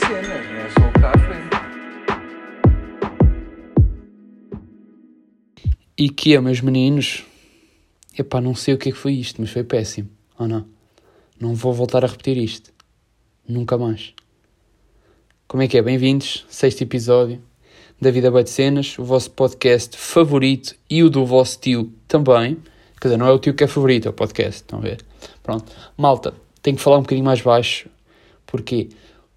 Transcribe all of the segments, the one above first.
não é. E que é, meus meninos? Epá, não sei o que é que foi isto, mas foi péssimo. Ou não? Não vou voltar a repetir isto. Nunca mais. Como é que é? Bem-vindos, sexto episódio da Vida de Cenas, o vosso podcast favorito e o do vosso tio também. Quer dizer, não é o tio que é favorito, é o podcast, estão a ver? Pronto. Malta, tenho que falar um bocadinho mais baixo. Porquê?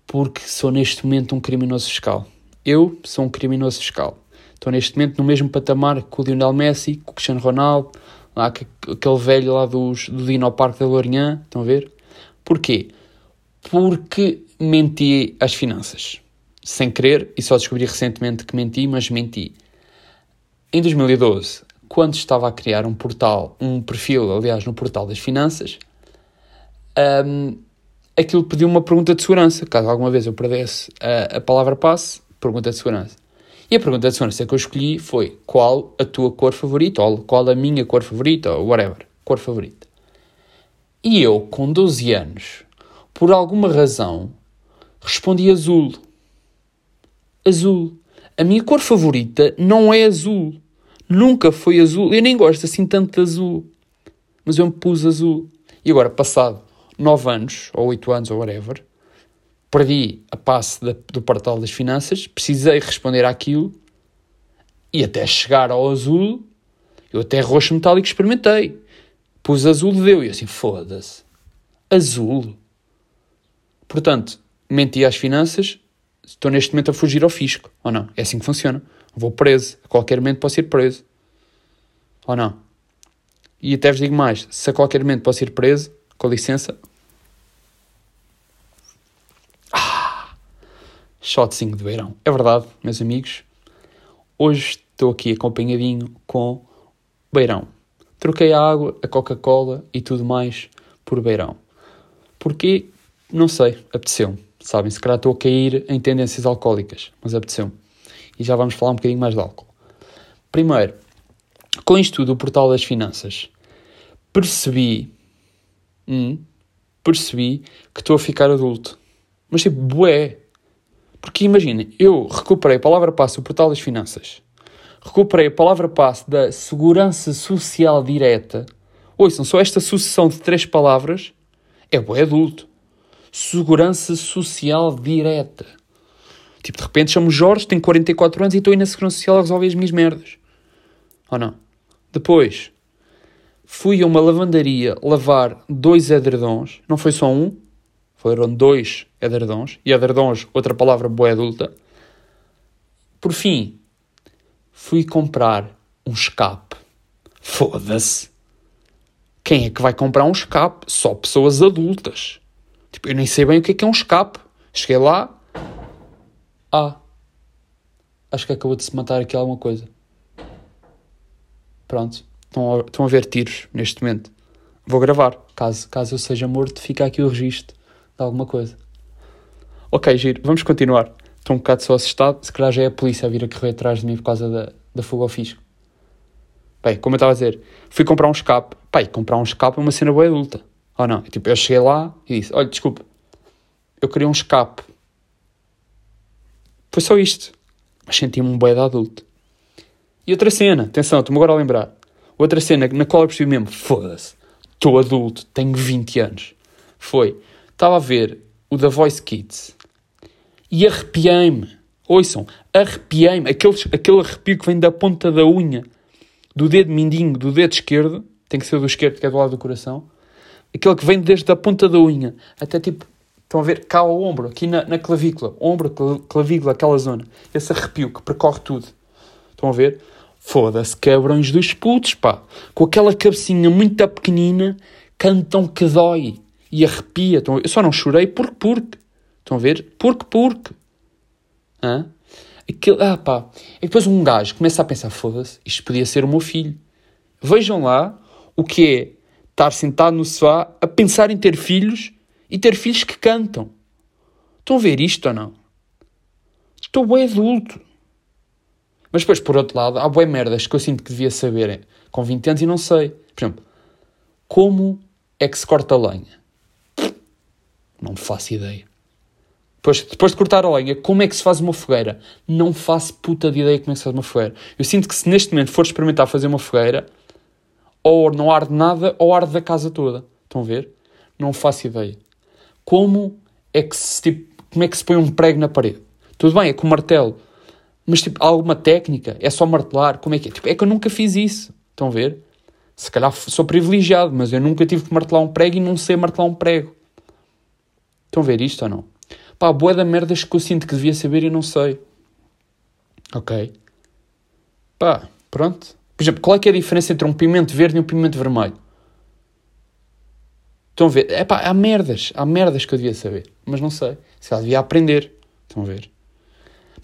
Porque sou neste momento um criminoso fiscal. Eu sou um criminoso fiscal. Estou neste momento no mesmo patamar que o Lionel Messi, com o Cristiano Ronaldo, lá, que- aquele velho lá dos, do Dino Parque da Lourinhã, estão a ver? Porquê? Porque menti às finanças. Sem querer, e só descobri recentemente que menti, mas menti. Em 2012, quando estava a criar um portal, um perfil, aliás, no portal das finanças, hum, aquilo pediu uma pergunta de segurança. Caso alguma vez eu perdesse a, a palavra passe, pergunta de segurança. E a pergunta de segurança que eu escolhi foi qual a tua cor favorita, ou qual a minha cor favorita, ou whatever, cor favorita. E eu, com 12 anos, por alguma razão, respondi azul. Azul. A minha cor favorita não é azul. Nunca foi azul. Eu nem gosto assim tanto de azul. Mas eu me pus azul. E agora, passado 9 anos, ou 8 anos, ou whatever, perdi a passe da- do portal das finanças, precisei responder àquilo e até chegar ao azul, eu até roxo metálico experimentei. Pus azul deu e assim, foda-se. Azul. Portanto, menti às finanças, estou neste momento a fugir ao fisco. Ou não? É assim que funciona. Vou preso. A qualquer momento posso ir preso. Ou não? E até vos digo mais: se a qualquer momento posso ir preso, com licença. Ah! Shotzinho de beirão. É verdade, meus amigos. Hoje estou aqui acompanhadinho com beirão. Troquei a água, a Coca-Cola e tudo mais por beirão. Porquê? Não sei, apeteceu-me. Sabem, se calhar estou a cair em tendências alcoólicas, mas apeteceu-me. E já vamos falar um bocadinho mais de álcool. Primeiro, com isto tudo, o portal das finanças, percebi, hum, percebi que estou a ficar adulto. Mas tipo, bué. Porque imaginem, eu recuperei a palavra passe do portal das finanças, recuperei a palavra passe da segurança social direta. Ouçam, só esta sucessão de três palavras é bué adulto. Segurança social direta. Tipo, de repente chamo Jorge, tenho 44 anos e estou aí na Segurança Social a resolver as minhas merdas. Ou não? Depois, fui a uma lavandaria lavar dois edredons. Não foi só um, foram dois edredons. E edredons, outra palavra boa adulta. Por fim, fui comprar um escape. Foda-se. Quem é que vai comprar um escape? Só pessoas adultas. Tipo, eu nem sei bem o que é que é um escape. Cheguei lá. Ah. Acho que acabou de se matar aqui alguma coisa. Pronto. Estão a, estão a ver tiros neste momento. Vou gravar. Caso, caso eu seja morto, fica aqui o registro de alguma coisa. Ok, giro. Vamos continuar. Estou um bocado só assustado. Se calhar já é a polícia a vir a correr atrás de mim por causa da, da fuga ao fisco. Bem, como eu estava a dizer, fui comprar um escape. Pai, comprar um escape é uma cena boa adulta. Ou não? Tipo, eu cheguei lá e disse, olha, desculpe, eu queria um escape. Foi só isto. Mas senti-me um boi de adulto. E outra cena, atenção, estou-me agora a lembrar. Outra cena na qual eu percebi mesmo, foda-se, estou adulto, tenho 20 anos. Foi, estava a ver o The Voice Kids e arrepiei-me. Ouçam, arrepiei-me. Aquele, aquele arrepio que vem da ponta da unha, do dedo mindinho, do dedo esquerdo, tem que ser do esquerdo, que é do lado do coração. Aquele que vem desde a ponta da unha até tipo, estão a ver, cá ao ombro, aqui na, na clavícula, ombro, cla- clavícula, aquela zona. Esse arrepio que percorre tudo. Estão a ver? Foda-se, cabrões dos putos, pá. Com aquela cabecinha muito pequenina, cantam que dói. E arrepia. Estão? Eu só não chorei porque, porque. Estão a ver? Porque, porque. Hã? Aquilo, ah, pá. E depois um gajo começa a pensar, foda-se, isto podia ser o meu filho. Vejam lá o que é estar sentado no sofá a pensar em ter filhos e ter filhos que cantam. Estão a ver isto ou não? Estou bem adulto. Mas depois, por outro lado, há bué merdas que eu sinto que devia saber com 20 anos e não sei. Por exemplo, como é que se corta lenha? Não faço ideia. Depois, depois de cortar a lenha, como é que se faz uma fogueira? Não faço puta de ideia como é que se faz uma fogueira. Eu sinto que se neste momento for experimentar fazer uma fogueira, ou não arde nada, ou arde da casa toda. Estão a ver? Não faço ideia. Como é que se, tipo, como é que se põe um prego na parede? Tudo bem, é com martelo. Mas, tipo, há alguma técnica? É só martelar? Como é que é? Tipo, é que eu nunca fiz isso. Estão a ver? Se calhar sou privilegiado, mas eu nunca tive que martelar um prego e não sei martelar um prego. Estão a ver isto ou não? Pá, boa da merdas que eu sinto que devia saber e não sei. Ok? Pá, pronto. Por exemplo, qual é que é a diferença entre um pimento verde e um pimento vermelho? Estão a ver? É pá, há merdas. Há merdas que eu devia saber. Mas não sei. Se calhar devia aprender. Estão a ver?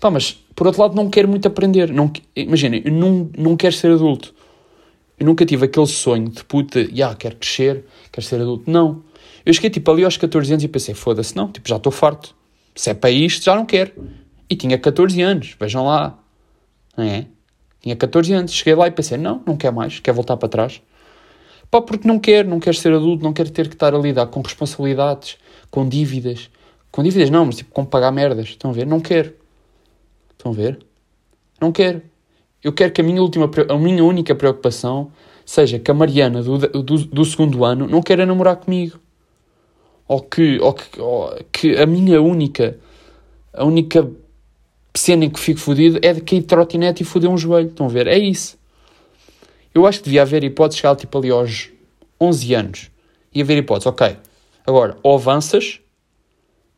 Pá, mas por outro lado não quero muito aprender. Não, imaginem, eu não, não quero ser adulto. Eu nunca tive aquele sonho de puta, já, yeah, quero crescer, quero ser adulto. Não. Eu cheguei tipo ali aos 14 anos e pensei, foda-se, não, tipo, já estou farto. Se é para isto, já não quero. E tinha 14 anos, vejam lá. Não é? Tinha 14 anos. Cheguei lá e pensei, não, não quer mais, quer voltar para trás. Pá, porque não quero, não quero ser adulto, não quero ter que estar a lidar com responsabilidades, com dívidas. Com dívidas não, mas tipo, com pagar merdas. Estão a ver? Não quero. Estão a ver? Não quero. Eu quero que a minha última, a minha única preocupação seja que a Mariana do, do, do segundo ano não queira namorar comigo ou que, ou que, ou que a minha única, a única cena em que fico fodido é de cair de trotinete e foder um joelho. Estão a ver? É isso. Eu acho que devia haver hipótese chegar tipo ali aos 11 anos e haver hipótese, ok, agora ou avanças,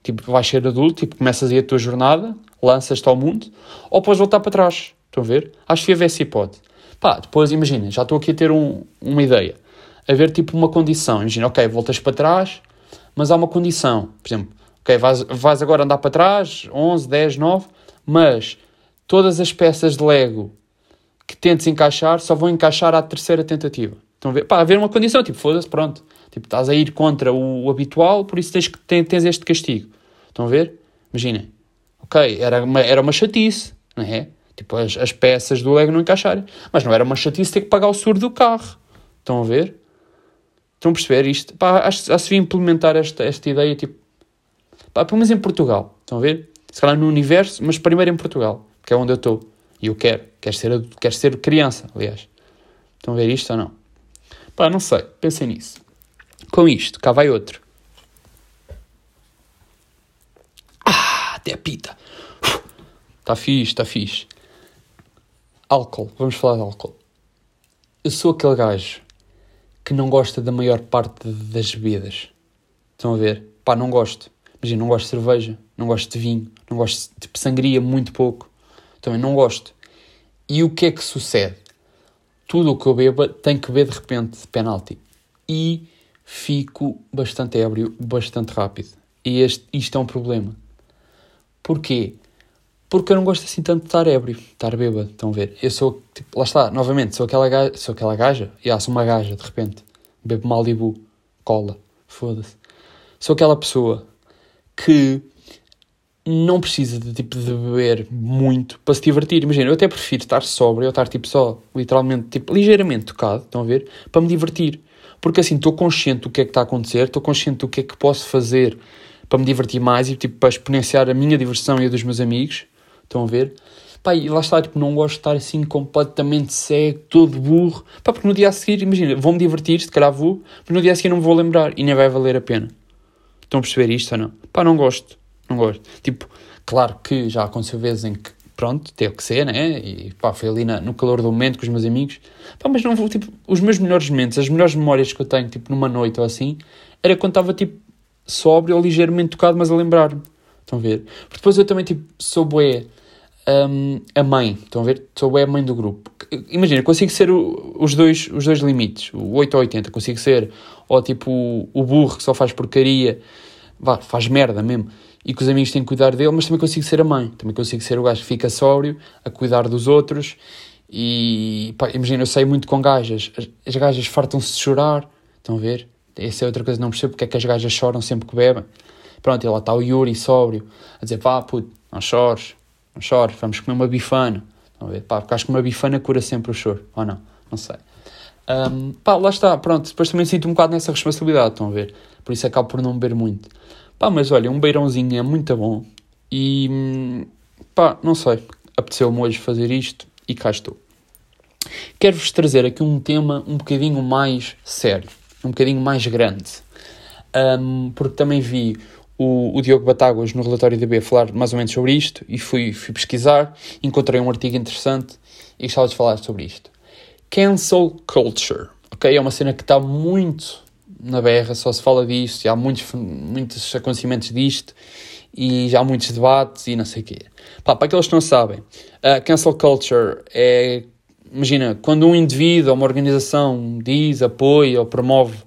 tipo vais ser adulto, tipo começas aí a tua jornada, lanças-te ao mundo, ou podes voltar para trás. Estão a ver? Acho que devia haver essa hipótese. Pá, depois imagina, já estou aqui a ter um, uma ideia. Haver tipo uma condição. Imagina, ok, voltas para trás, mas há uma condição. Por exemplo, ok, vais, vais agora andar para trás, 11, 10, 9, mas todas as peças de Lego que tentes encaixar só vão encaixar à terceira tentativa. Estão a ver? Pá, haver uma condição, tipo, foda-se, pronto. Tipo, estás a ir contra o, o, habitual, por isso tens, tens este castigo. Estão a ver? Imaginem. Ok, era uma, era uma chatice, não é? Tipo, as, as peças do Lego não encaixarem. Mas não era uma chatice ter que pagar o seguro do carro. Estão a ver? Estão a perceber isto? Pá, acho, que devia implementar esta, esta ideia, tipo, pá, pelo menos em Portugal, estão a ver? Se calhar no universo, mas primeiro em Portugal, que é onde eu estou. E eu quero, quero ser, quero ser criança, aliás. Estão a ver isto ou não? Pá, não sei, pensem nisso. Com isto, cá vai outro. Ah, até pita. Está fixe, está fixe. Álcool, vamos falar de álcool. Eu sou aquele gajo que não gosta da maior parte das bebidas. Estão a ver? Pá, não gosto. Imagina, não gosto de cerveja, não gosto de vinho, não gosto de tipo, sangria, muito pouco. Também não gosto. E o que é que sucede? Tudo o que eu beba tem que beber de repente de penalti. E fico bastante ébrio, bastante rápido. E este, isto é um problema. Porquê? Porque eu não gosto assim tanto de estar ébrio, de estar bêbado, estão a ver? Eu sou, tipo, lá está, novamente, sou aquela gaja, sou aquela gaja, e yeah, sou uma gaja, de repente, bebo Malibu, cola, foda-se. Sou aquela pessoa que não precisa de, tipo, de beber muito para se divertir. Imagina, eu até prefiro estar sóbrio, ou estar, tipo, só, literalmente, tipo, ligeiramente tocado, estão a ver? Para me divertir. Porque assim, estou consciente do que é que está a acontecer, estou consciente do que é que posso fazer para me divertir mais e, tipo, para exponenciar a minha diversão e a dos meus amigos Estão a ver? Pá, e lá está, tipo, não gosto de estar assim completamente cego, todo burro. Pá, porque no dia a seguir, imagina, vou-me divertir, se calhar vou, mas no dia a seguir não me vou lembrar e nem vai valer a pena. Estão a perceber isto ou não? Pá, não gosto. Não gosto. Tipo, claro que já aconteceu vezes em que, pronto, teve que ser, né? E pá, foi ali na, no calor do momento com os meus amigos. Pá, mas não vou, tipo, os meus melhores momentos, as melhores memórias que eu tenho, tipo, numa noite ou assim, era quando estava, tipo, sóbrio ou ligeiramente tocado, mas a lembrar-me. Estão a ver? Porque depois eu também, tipo, sou boé um, a mãe. Estão a ver? Sou a mãe do grupo. Imagina, consigo ser o, os, dois, os dois limites, o 8 ou 80. Consigo ser, ou tipo, o, o burro que só faz porcaria, vá, faz merda mesmo, e que os amigos têm que cuidar dele, mas também consigo ser a mãe. Também consigo ser o gajo que fica sóbrio, a cuidar dos outros. E pá, imagina, eu sei muito com gajas. As, as gajas fartam-se de chorar. Estão a ver? Essa é outra coisa que não percebo porque é que as gajas choram sempre que bebem. Pronto, e lá está o Yuri sóbrio a dizer: pá, puto, não chores, não chores, vamos comer uma bifana. Estão a ver? Pá, porque acho que uma bifana cura sempre o choro, ou não? Não sei. Um, pá, lá está, pronto. Depois também sinto um bocado nessa responsabilidade, estão a ver? Por isso acabo por não beber muito. Pá, mas olha, um beirãozinho é muito bom. E pá, não sei, apeteceu-me hoje fazer isto e cá estou. Quero-vos trazer aqui um tema um bocadinho mais sério, um bocadinho mais grande, um, porque também vi o, o, Diogo Batáguas no relatório da B falar mais ou menos sobre isto e fui, fui pesquisar, encontrei um artigo interessante e gostava de falar sobre isto. Cancel culture, ok? É uma cena que está muito na berra, só se fala disto, há muitos, muitos acontecimentos disto e já há muitos debates e não sei o quê. Pá, para aqueles que não sabem, a cancel culture é, imagina, quando um indivíduo ou uma organização diz, apoia ou promove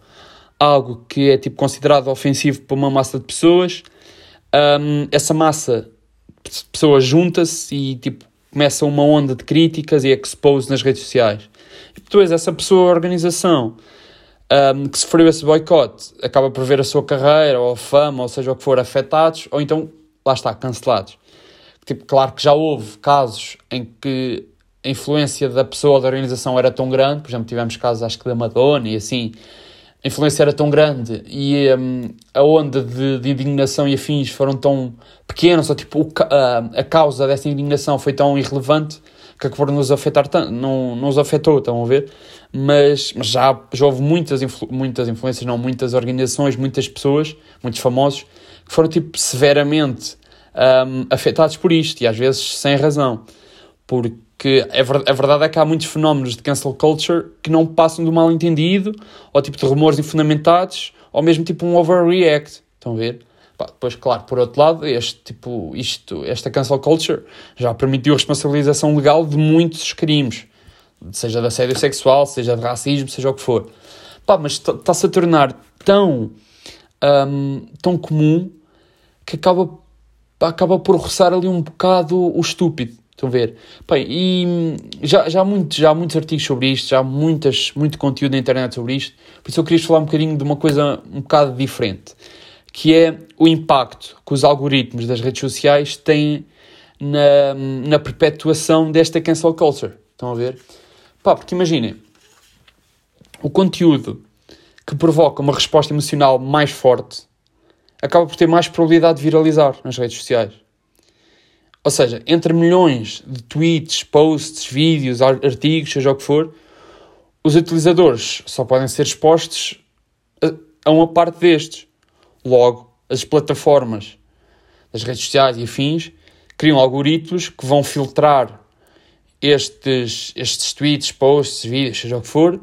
algo que é tipo considerado ofensivo para uma massa de pessoas, um, essa massa de pessoas junta-se e tipo começa uma onda de críticas e expose nas redes sociais. E depois essa pessoa, organização, um, que sofreu esse boicote, acaba por ver a sua carreira ou a fama, ou seja o que for, afetados, ou então, lá está, cancelados. Tipo, claro que já houve casos em que a influência da pessoa ou da organização era tão grande, por exemplo, tivemos casos, acho que da Madonna e assim, influência era tão grande e um, a onda de, de, indignação e afins foram tão pequenos, ou tipo, o, a, a causa dessa indignação foi tão irrelevante que acabou nos afetar tanto, não, não nos afetou, estão a ver? Mas, mas já, já houve muitas, influ, muitas influências, não, muitas organizações, muitas pessoas, muitos famosos, que foram tipo severamente um, afetados por isto e às vezes sem razão. Porque que é, a verdade é que há muitos fenómenos de cancel culture que não passam do mal entendido, ou tipo de rumores infundamentados, ou mesmo tipo um overreact. Estão a ver? Pá, depois, claro, por outro lado, este tipo, isto, esta cancel culture já permitiu a responsabilização legal de muitos crimes, seja de assédio sexual, seja de racismo, seja o que for. Pá, mas está-se a tornar tão, um, tão comum que acaba, acaba por roçar ali um bocado o estúpido. Estão a ver? Bem, e já, já, há muito, já há muitos artigos sobre isto, já há muitas, muito conteúdo na internet sobre isto, por isso eu queria falar um bocadinho de uma coisa um bocado diferente, que é o impacto que os algoritmos das redes sociais têm na, na perpetuação desta cancel culture. Estão a ver? Pá, porque imaginem, o conteúdo que provoca uma resposta emocional mais forte acaba por ter mais probabilidade de viralizar nas redes sociais. Ou seja, entre milhões de tweets, posts, vídeos, artigos, seja o que for, os utilizadores só podem ser expostos a, uma parte destes. Logo, as plataformas das redes sociais e afins criam algoritmos que vão filtrar estes, estes tweets, posts, vídeos, seja o que for,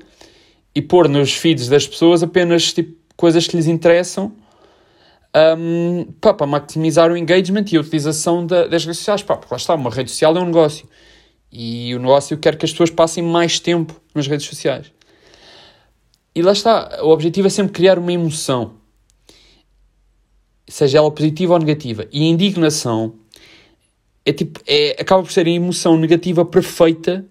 e pôr nos feeds das pessoas apenas tipo, coisas que lhes interessam um, pá, para maximizar o engagement e a utilização da, das redes sociais. Pá, porque lá está, uma rede social é um negócio. E o negócio quer que as pessoas passem mais tempo nas redes sociais. E lá está, o objetivo é sempre criar uma emoção, seja ela positiva ou negativa. E a indignação é tipo, é, acaba por ser a emoção negativa perfeita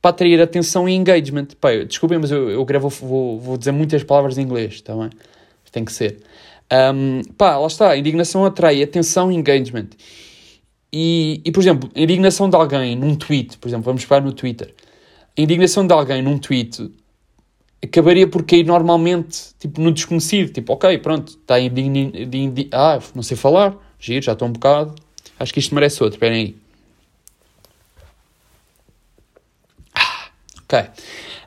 para atrair atenção e engagement. Pá, desculpem, mas eu, eu gravo, vou, vou dizer muitas palavras em inglês, está bem? Tem que ser. Um, pá, lá está, indignação atrai atenção e engagement. E, e, por exemplo, a indignação de alguém num tweet, por exemplo, vamos pegar no Twitter, a indignação de alguém num tweet acabaria por cair normalmente, tipo, no desconhecido, tipo, ok, pronto, está indigni... Indi... Ah, não sei falar, giro, já estou um bocado, acho que isto merece outro, esperem aí. Ah, ok.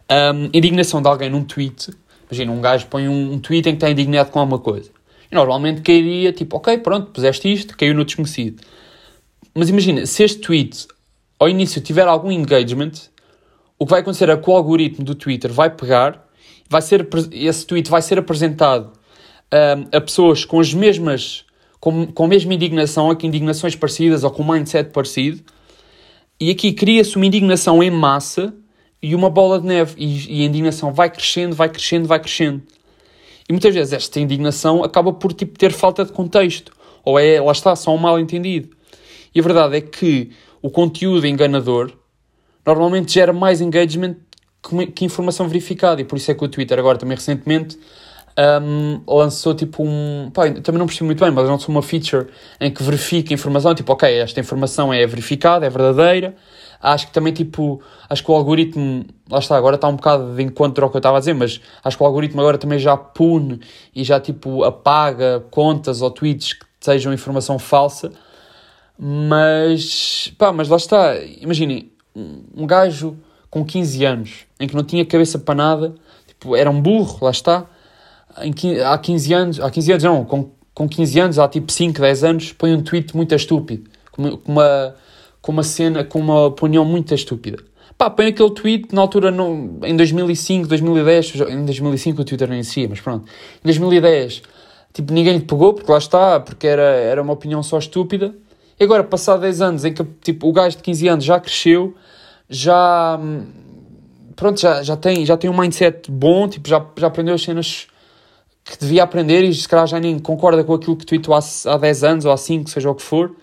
Um, indignação de alguém num tweet, imagina, um gajo põe um, um tweet em que está indignado com alguma coisa. E normalmente cairia tipo, ok, pronto, puseste isto, caiu no desconhecido. Mas imagina, se este tweet ao início tiver algum engagement, o que vai acontecer é que o algoritmo do Twitter vai pegar, vai ser, esse tweet vai ser apresentado um, a pessoas com as mesmas, com, com a mesma indignação, ou com indignações parecidas, ou com um mindset parecido, e aqui cria-se uma indignação em massa e uma bola de neve, e, e a indignação vai crescendo, vai crescendo, vai crescendo. E muitas vezes esta indignação acaba por tipo, ter falta de contexto. Ou é, lá está, só um mal entendido. E a verdade é que o conteúdo enganador normalmente gera mais engagement que informação verificada. E por isso é que o Twitter agora também recentemente um, lançou tipo um. Pá, também não percebi muito bem, mas lançou uma feature em que verifica informação, tipo, ok, esta informação é verificada, é verdadeira, Acho que também, tipo, acho que o algoritmo, lá está, agora está um bocado de encontro ao que eu estava a dizer, mas acho que o algoritmo agora também já pune e já, tipo, apaga contas ou tweets que sejam informação falsa. Mas, pá, mas lá está, imaginem, um gajo com 15 anos, em que não tinha cabeça para nada, tipo, era um burro, lá está, em, há 15 anos, há 15 anos não, com, com 15 anos, há tipo 5, 10 anos, põe um tweet muito estúpido, com uma, com uma cena, com uma opinião muito estúpida. Pá, põe aquele tweet na altura, no, em 2005, 2010, em 2005 o Twitter não existia, mas pronto, em 2010, tipo, ninguém lhe pegou, porque lá está, porque era, era uma opinião só estúpida, e agora, passado 10 anos, em que tipo, o gajo de 15 anos já cresceu, já, pronto, já, já, tem, já tem um mindset bom, tipo, já, já aprendeu as cenas que devia aprender e se calhar já nem concorda com aquilo que tweetou há, há 10 anos ou há 5, seja o que for,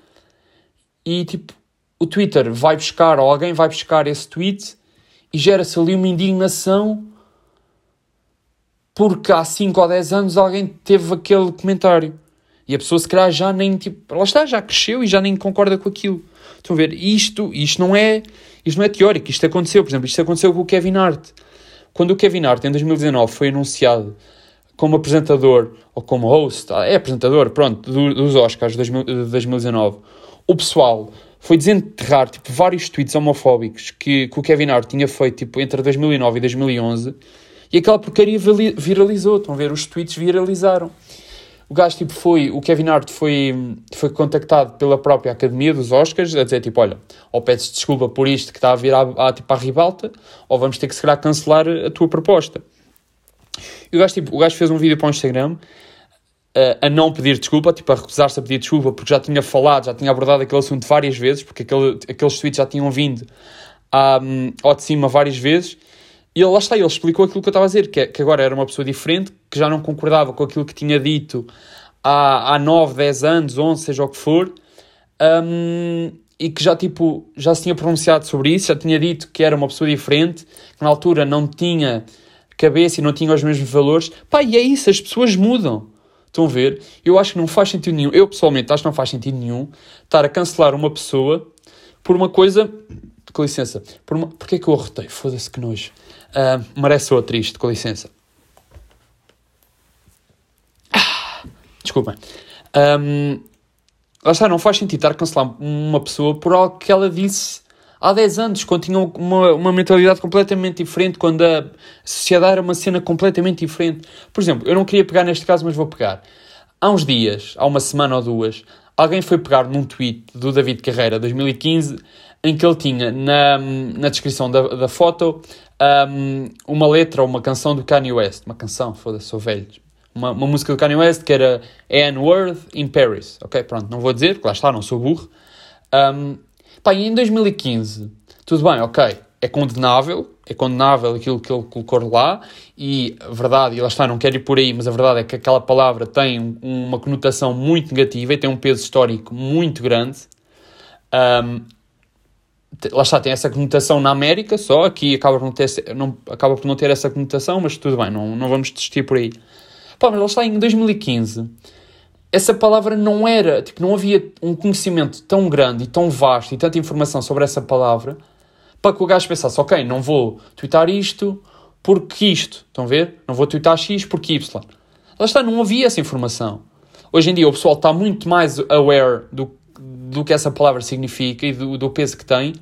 e tipo, o Twitter vai buscar, ou alguém vai buscar esse tweet e gera-se ali uma indignação porque há 5 ou 10 anos alguém teve aquele comentário. E a pessoa se calhar já nem, tipo, lá está, já cresceu e já nem concorda com aquilo. Estão a ver? Isto, isto não é, isto não é teórico, isto aconteceu, por exemplo, isto aconteceu com o Kevin Hart. Quando o Kevin Hart, em 2019, foi anunciado como apresentador, ou como host, ah, é apresentador, pronto, dos Oscars de 2019, o pessoal foi desenterrar tipo, vários tweets homofóbicos que, que o Kevin Hart tinha feito tipo, entre 2009 e 2011 e aquela porcaria viralizou. Estão a ver? Os tweets viralizaram. O gajo tipo, foi, o Kevin Hart foi, foi contactado pela própria Academia dos Oscars a dizer tipo: olha, ou pedes desculpa por isto que está a vir à, à, tipo, à ribalta, ou vamos ter que se calhar cancelar a tua proposta. E o gajo, tipo, o gajo fez um vídeo para o Instagram uh, a não pedir desculpa, tipo, a recusar-se a pedir desculpa, porque já tinha falado, já tinha abordado aquele assunto várias vezes, porque aquele, aqueles tweets já tinham vindo um, ao de cima várias vezes. E ele, lá está, ele explicou aquilo que eu estava a dizer, que, é, que agora era uma pessoa diferente, que já não concordava com aquilo que tinha dito há, há 9, 10 anos, 11, seja o que for, um, e que já, tipo, já se tinha pronunciado sobre isso, já tinha dito que era uma pessoa diferente, que na altura não tinha cabeça e não tinha os mesmos valores. Pá, e é isso, as pessoas mudam. Estão a ver? Eu acho que não faz sentido nenhum, eu pessoalmente acho que não faz sentido nenhum estar a cancelar uma pessoa por uma coisa. Com licença, por uma... porquê é que eu arrotei? Foda-se que nojo. Uh, merece outra isto, com licença. Ah, desculpem. Um, lá está, não faz sentido estar a cancelar uma pessoa por algo que ela disse há 10 anos, quando tinham uma, uma mentalidade completamente diferente, quando a sociedade era uma cena completamente diferente. Por exemplo, eu não queria pegar neste caso, mas vou pegar. Há uns dias, há uma semana ou duas, alguém foi pegar num tweet do David Carreira, 2015, em que ele tinha na, na descrição da, da foto um, uma letra ou uma canção do Kanye West. Uma canção, foda-se, sou velho. Uma, uma música do Kanye West que era N-Word in Paris. Ok, pronto, não vou dizer, porque lá está, não sou burro. Um, Pá, e em 2015, tudo bem, ok, é condenável, é condenável aquilo que ele colocou lá, e a verdade, e lá está, não quero ir por aí, mas a verdade é que aquela palavra tem uma conotação muito negativa e tem um peso histórico muito grande. Um, lá está, tem essa conotação na América só, aqui acaba por não ter, não, acaba por não ter essa conotação, mas tudo bem, não, não vamos desistir por aí. Pá, mas lá está, em 2015 essa palavra não era, tipo, não havia um conhecimento tão grande e tão vasto e tanta informação sobre essa palavra para que o gajo pensasse, ok, não vou twittar isto porque isto, estão a ver? Não vou twittar X porque Y. Lá está, não havia essa informação. Hoje em dia o pessoal está muito mais aware do, do que essa palavra significa e do, do peso que tem,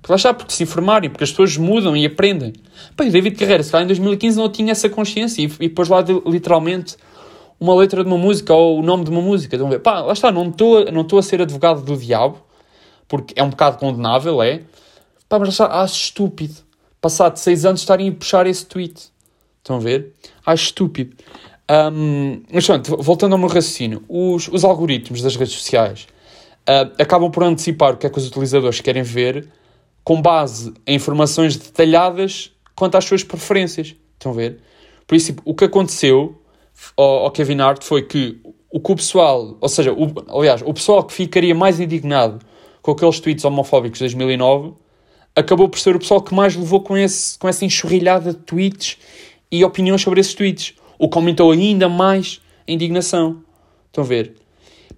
porque lá está, porque se informarem, porque as pessoas mudam e aprendem. Pá, o David Carreira, se calhar em 2015 não tinha essa consciência e, e pôs lá de, literalmente uma letra de uma música ou o nome de uma música. Estão a ver? Pá, lá está, não estou não a ser advogado do diabo, porque é um bocado condenável, é. Pá, mas lá está, acho estúpido. Passado seis anos estarem a puxar esse tweet. Estão a ver? Acho estúpido. Um, mas pronto, voltando ao meu raciocínio, os, os algoritmos das redes sociais uh, acabam por antecipar o que é que os utilizadores querem ver com base em informações detalhadas quanto às suas preferências. Estão a ver? Por isso, o que aconteceu ao, ao Kevin Hart foi que o que o pessoal, ou seja, o, aliás, o pessoal que ficaria mais indignado com aqueles tweets homofóbicos de 2009 acabou por ser o pessoal que mais levou com, esse, com essa enxurrilhada de tweets e opiniões sobre esses tweets, o que aumentou ainda mais a indignação. Estão a ver?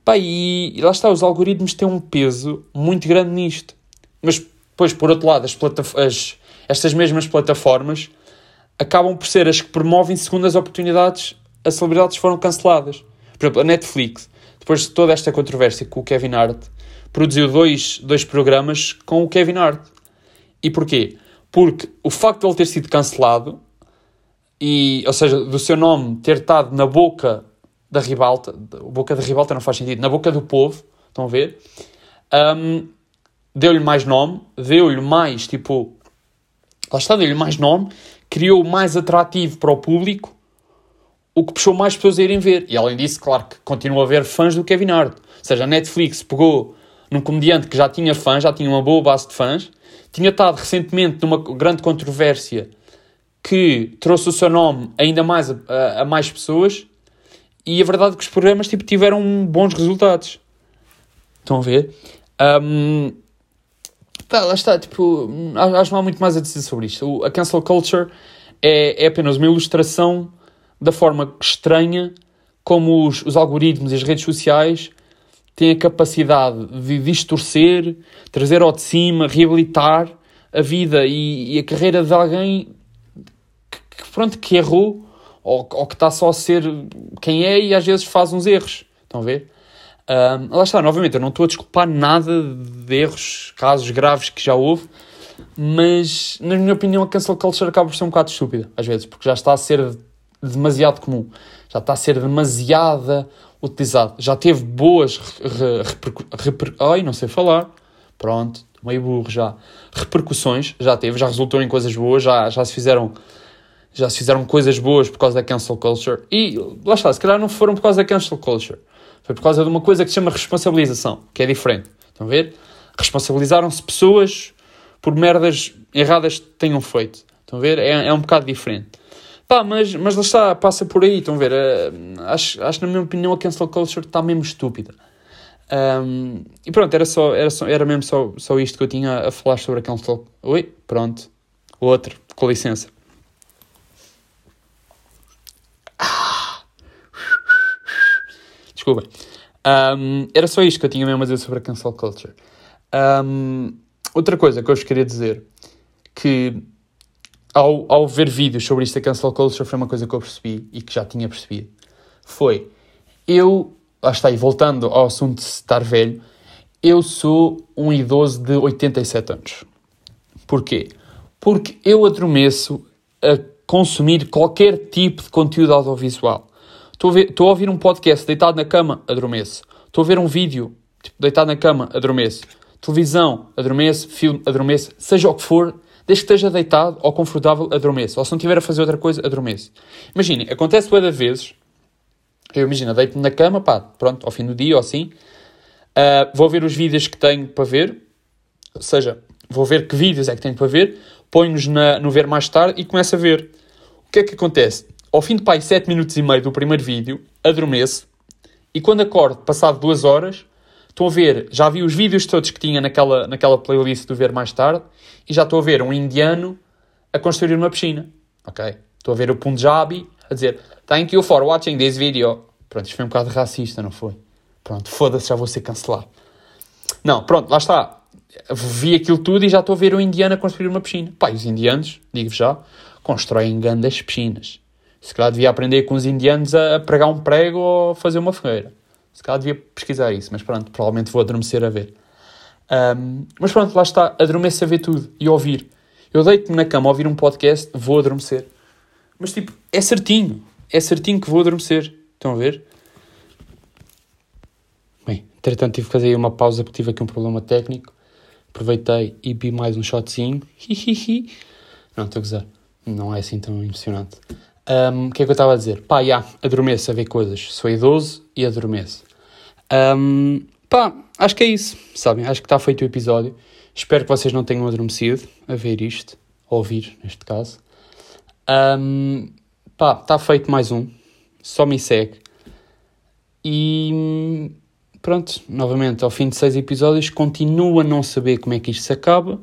Pá, e, e lá está, os algoritmos têm um peso muito grande nisto. Mas Depois, por outro lado, as as- estas mesmas plataformas acabam por ser as que promovem segundas oportunidades a celebridades foram canceladas. Por exemplo, a Netflix, depois de toda esta controvérsia com o Kevin Hart, produziu dois, dois programas com o Kevin Hart. E porquê? Porque o facto de ele ter sido cancelado, e, ou seja, do seu nome ter estado na boca da ribalta, boca da ribalta não faz sentido, na boca do povo, estão a ver? Um, deu-lhe mais nome, deu-lhe mais, tipo, lá está, deu-lhe mais nome, criou mais atrativo para o público, o que puxou mais pessoas a irem ver. E além disso, claro que continua a haver fãs do Kevin Hart. Ou seja, a Netflix pegou num comediante que já tinha fãs, já tinha uma boa base de fãs, tinha estado recentemente numa grande controvérsia que trouxe o seu nome ainda mais a, a- a mais pessoas e a verdade é que os programas tipo, tiveram bons resultados. Estão a ver? Pá, lá está, tipo, acho que não há muito mais a dizer sobre isto. A cancel culture é, é apenas uma ilustração da forma estranha como os, os algoritmos e as redes sociais têm a capacidade de distorcer, trazer ao de cima, reabilitar a vida e, e a carreira de alguém que, que, pronto, que errou ou, ou que está só a ser quem é e às vezes faz uns erros. Estão a ver? Lá está, novamente, eu não estou a desculpar nada de erros, casos graves que já houve, mas na minha opinião a cancel culture acaba por ser um bocado estúpida, às vezes, porque já está a ser demasiado comum, já está a ser demasiada utilizado, já teve boas re- repercu- reper- ai, não sei falar, pronto, meio burro já, repercussões, já teve, já resultou em coisas boas, já, já se fizeram já se fizeram coisas boas por causa da cancel culture e lá está, se calhar não foram por causa da cancel culture, foi por causa de uma coisa que se chama responsabilização, que é diferente. Estão a ver? Responsabilizaram-se pessoas por merdas erradas que tenham feito. Estão a ver? É, é um bocado diferente. Pá, mas, mas lá está, passa por aí. Estão a ver? Eh, acho, acho, na minha opinião, a cancel culture está mesmo estúpida. Ahm, e pronto, era, só, era, só, era mesmo só, só isto que eu tinha a falar sobre a cancel. Oi? Pronto. Outro. Com licença. Desculpem. Um, era só isto que eu tinha mesmo a dizer sobre a cancel culture. Um, outra coisa que eu vos queria dizer, que ao, ao ver vídeos sobre isto da cancel culture foi uma coisa que eu percebi e que já tinha percebido. Foi, eu, lá está aí, voltando ao assunto de estar velho, eu sou um idoso de 87 anos. Porquê? Porque eu adormeço a consumir qualquer tipo de conteúdo audiovisual. Estou a, a ouvir um podcast deitado na cama, adormeço. Estou a ver um vídeo tipo, deitado na cama, adormeço. Televisão, adormeço. Filme, adormeço. Seja o que for, desde que esteja deitado ou confortável, adormeço. Ou se não estiver a fazer outra coisa, adormeço. Imaginem, acontece bué vezes. Eu imagino, deito-me na cama, pá, pronto, ao fim do dia ou assim. Uh, vou ver os vídeos que tenho para ver. Ou seja, vou ver que vídeos é que tenho para ver. Ponho-nos no ver mais tarde e começo a ver. O que é que acontece? Ao fim de pai 7 minutos e meio do primeiro vídeo, adormeço e quando acordo, passado 2 horas, estou a ver, já vi os vídeos todos que tinha naquela, naquela playlist do ver mais tarde e já estou a ver um indiano a construir uma piscina. Ok? Estou a ver o Punjabi a dizer Thank you for watching this video. Pronto, isto foi um bocado racista, não foi? Pronto, foda-se, já vou ser cancelado. Não, pronto, lá está. Vi aquilo tudo e já estou a ver o indiano a construir uma piscina. Pá, os indianos, digo já, constroem grandes piscinas. Se calhar devia aprender com os indianos a pregar um prego ou fazer uma fogueira. Se calhar devia pesquisar isso, mas pronto, provavelmente vou adormecer a ver. Um, mas pronto, lá está, adormeço a ver tudo e ouvir. Eu deito-me na cama a ouvir um podcast, vou adormecer. Mas tipo, é certinho, é certinho que vou adormecer. Estão a ver? Bem, entretanto tive que fazer aí uma pausa porque tive aqui um problema técnico. Aproveitei e vi mais um shotzinho. Não, estou a gozar. Não é assim tão emocionante. Um, o que é que eu estava a dizer? Pá, já, adormeço a ver coisas. Sou idoso e adormeço. Um, pá, acho que é isso, sabem? Acho que está feito o episódio. Espero que vocês não tenham adormecido a ver isto, a ouvir, neste caso. Um, pá, está feito mais um. Só me segue. E pronto, novamente, ao fim de seis episódios, continuo a não saber como é que isto se acaba.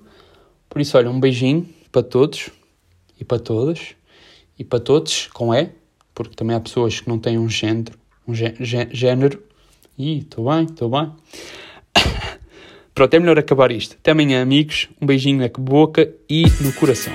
Por isso, olha, um beijinho para todos e para todas e para todos, com E, porque também há pessoas que não têm um género, um gé- gé- género. Ih, estou bem, estou bem. Pronto, é melhor acabar isto. Até amanhã, amigos. Um beijinho na boca e no coração.